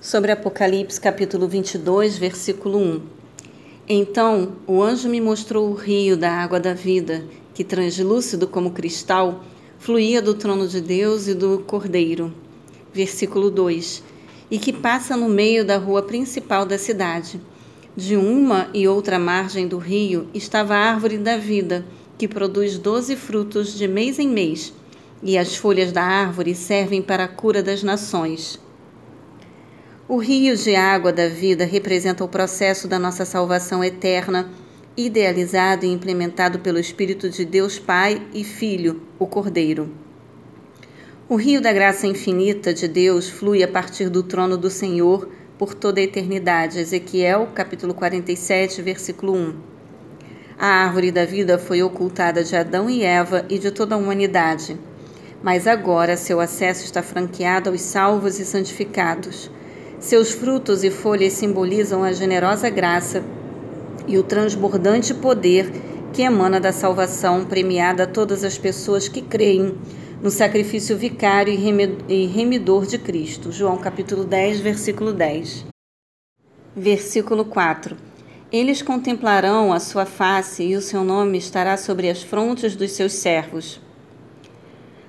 sobre Apocalipse capítulo 22, versículo 1. Então o anjo me mostrou o rio da água da vida, que translúcido como cristal, fluía do trono de Deus e do Cordeiro. Versículo 2. E que passa no meio da rua principal da cidade. De uma e outra margem do rio estava a árvore da vida, que produz doze frutos de mês em mês, e as folhas da árvore servem para a cura das nações. O rio de água da vida representa o processo da nossa salvação eterna, idealizado e implementado pelo Espírito de Deus Pai e Filho, o Cordeiro. O rio da graça infinita de Deus flui a partir do trono do Senhor por toda a eternidade. Ezequiel, capítulo 47, versículo 1. A árvore da vida foi ocultada de Adão e Eva e de toda a humanidade. Mas agora seu acesso está franqueado aos salvos e santificados. Seus frutos e folhas simbolizam a generosa graça e o transbordante poder que emana da salvação premiada a todas as pessoas que creem no sacrifício vicário e remidor de Cristo. João capítulo 10, versículo 10. Versículo 4. Eles contemplarão a sua face e o seu nome estará sobre as frontes dos seus servos.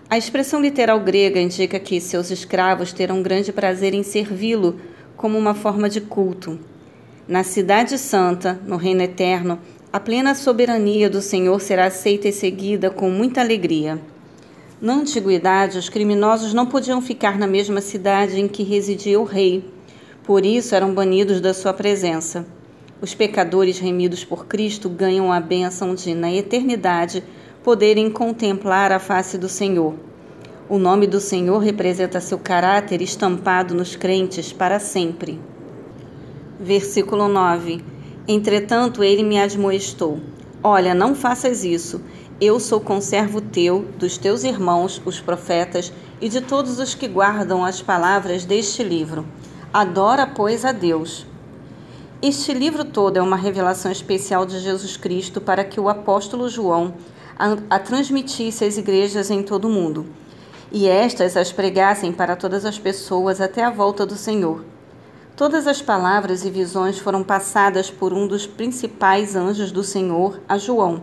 A expressão literal grega indica que seus escravos terão grande prazer em servi-lo como uma forma de culto. Na Cidade Santa, no Reino Eterno, a plena soberania do Senhor será aceita e seguida com muita alegria. Na antiguidade, os criminosos não podiam ficar na mesma cidade em que residia o rei, por isso eram banidos da sua presença. Os pecadores remidos por Cristo ganham a bênção de, na eternidade, poderem contemplar a face do Senhor. O nome do Senhor representa seu caráter estampado nos crentes para sempre. Versículo 9: Entretanto, ele me admoestou: Olha, não faças isso. Eu sou conservo teu, dos teus irmãos, os profetas, e de todos os que guardam as palavras deste livro. Adora, pois, a Deus. Este livro todo é uma revelação especial de Jesus Cristo para que o apóstolo João a, a transmitisse às igrejas em todo o mundo, e estas as pregassem para todas as pessoas até a volta do Senhor. Todas as palavras e visões foram passadas por um dos principais anjos do Senhor a João,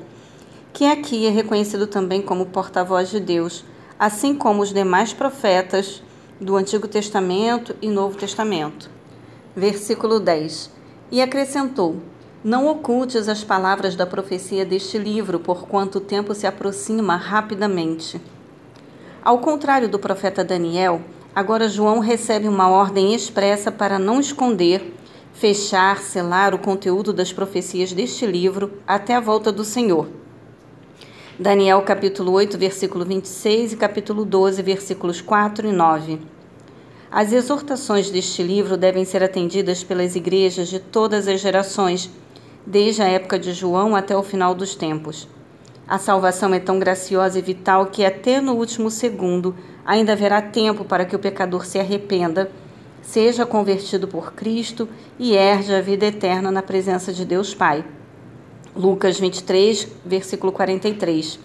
que aqui é reconhecido também como porta-voz de Deus, assim como os demais profetas do Antigo Testamento e Novo Testamento. Versículo 10: E acrescentou: não ocultes as palavras da profecia deste livro, porquanto o tempo se aproxima rapidamente. Ao contrário do profeta Daniel, agora João recebe uma ordem expressa para não esconder, fechar, selar o conteúdo das profecias deste livro até a volta do Senhor. Daniel capítulo 8, versículo 26 e capítulo 12, versículos 4 e 9. As exortações deste livro devem ser atendidas pelas igrejas de todas as gerações desde a época de João até o final dos tempos. A salvação é tão graciosa e vital que até no último segundo ainda haverá tempo para que o pecador se arrependa, seja convertido por Cristo e herde a vida eterna na presença de Deus Pai. Lucas 23, versículo 43.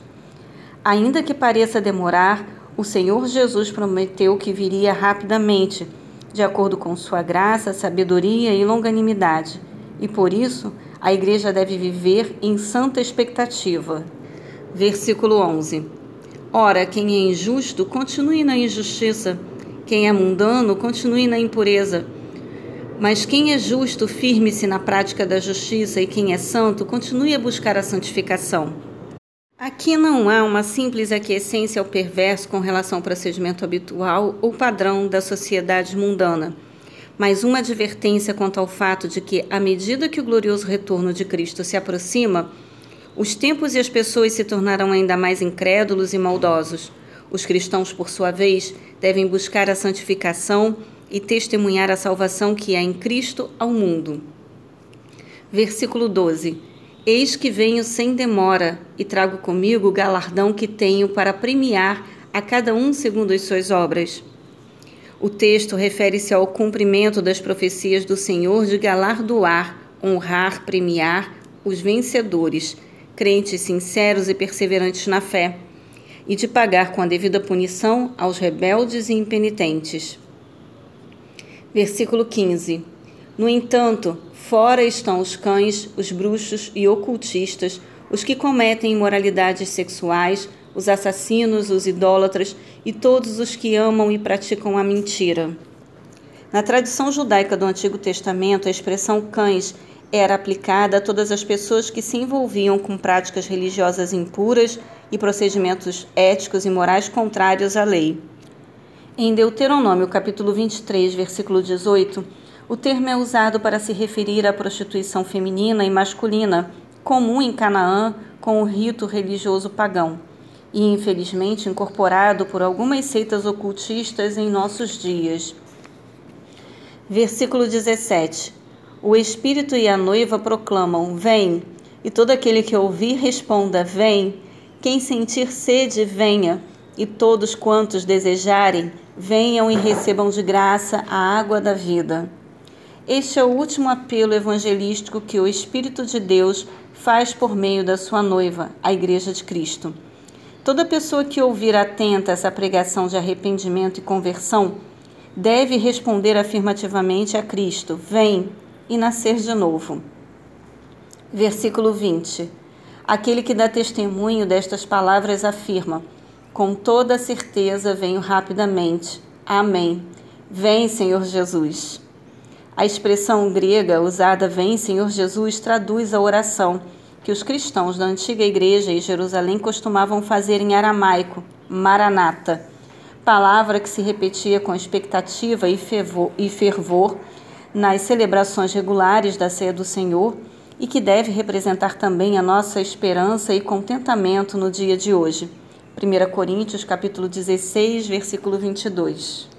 Ainda que pareça demorar, o Senhor Jesus prometeu que viria rapidamente, de acordo com sua graça, sabedoria e longanimidade, e por isso a igreja deve viver em santa expectativa. Versículo 11. Ora, quem é injusto, continue na injustiça. Quem é mundano, continue na impureza. Mas quem é justo, firme-se na prática da justiça, e quem é santo, continue a buscar a santificação. Aqui não há uma simples aquiescência ao perverso com relação ao procedimento habitual ou padrão da sociedade mundana mas uma advertência quanto ao fato de que, à medida que o glorioso retorno de Cristo se aproxima, os tempos e as pessoas se tornarão ainda mais incrédulos e maldosos. Os cristãos, por sua vez, devem buscar a santificação e testemunhar a salvação que há em Cristo ao mundo. Versículo 12: Eis que venho sem demora e trago comigo o galardão que tenho para premiar a cada um segundo as suas obras. O texto refere-se ao cumprimento das profecias do Senhor de galardoar, honrar, premiar os vencedores, crentes sinceros e perseverantes na fé, e de pagar com a devida punição aos rebeldes e impenitentes. Versículo 15. No entanto, fora estão os cães, os bruxos e ocultistas, os que cometem imoralidades sexuais, os assassinos, os idólatras e todos os que amam e praticam a mentira. Na tradição judaica do Antigo Testamento, a expressão cães era aplicada a todas as pessoas que se envolviam com práticas religiosas impuras e procedimentos éticos e morais contrários à lei. Em Deuteronômio, capítulo 23, versículo 18, o termo é usado para se referir à prostituição feminina e masculina, comum em Canaã com o rito religioso pagão, e infelizmente incorporado por algumas seitas ocultistas em nossos dias. Versículo 17. O Espírito e a noiva proclamam: Vem, e todo aquele que ouvir responda: Vem. Quem sentir sede, venha, e todos quantos desejarem, venham e recebam de graça a água da vida. Este é o último apelo evangelístico que o Espírito de Deus faz por meio da sua noiva, a Igreja de Cristo. Toda pessoa que ouvir atenta essa pregação de arrependimento e conversão deve responder afirmativamente a Cristo: Vem e nascer de novo. Versículo 20. Aquele que dá testemunho destas palavras afirma: Com toda certeza venho rapidamente. Amém. Vem, Senhor Jesus. A expressão grega usada Vem, Senhor Jesus traduz a oração que os cristãos da antiga igreja em Jerusalém costumavam fazer em aramaico, Maranata palavra que se repetia com expectativa e fervor, nas celebrações regulares da ceia do Senhor e que deve representar também a nossa esperança e contentamento no dia de hoje. 1 Coríntios capítulo 16, versículo 22.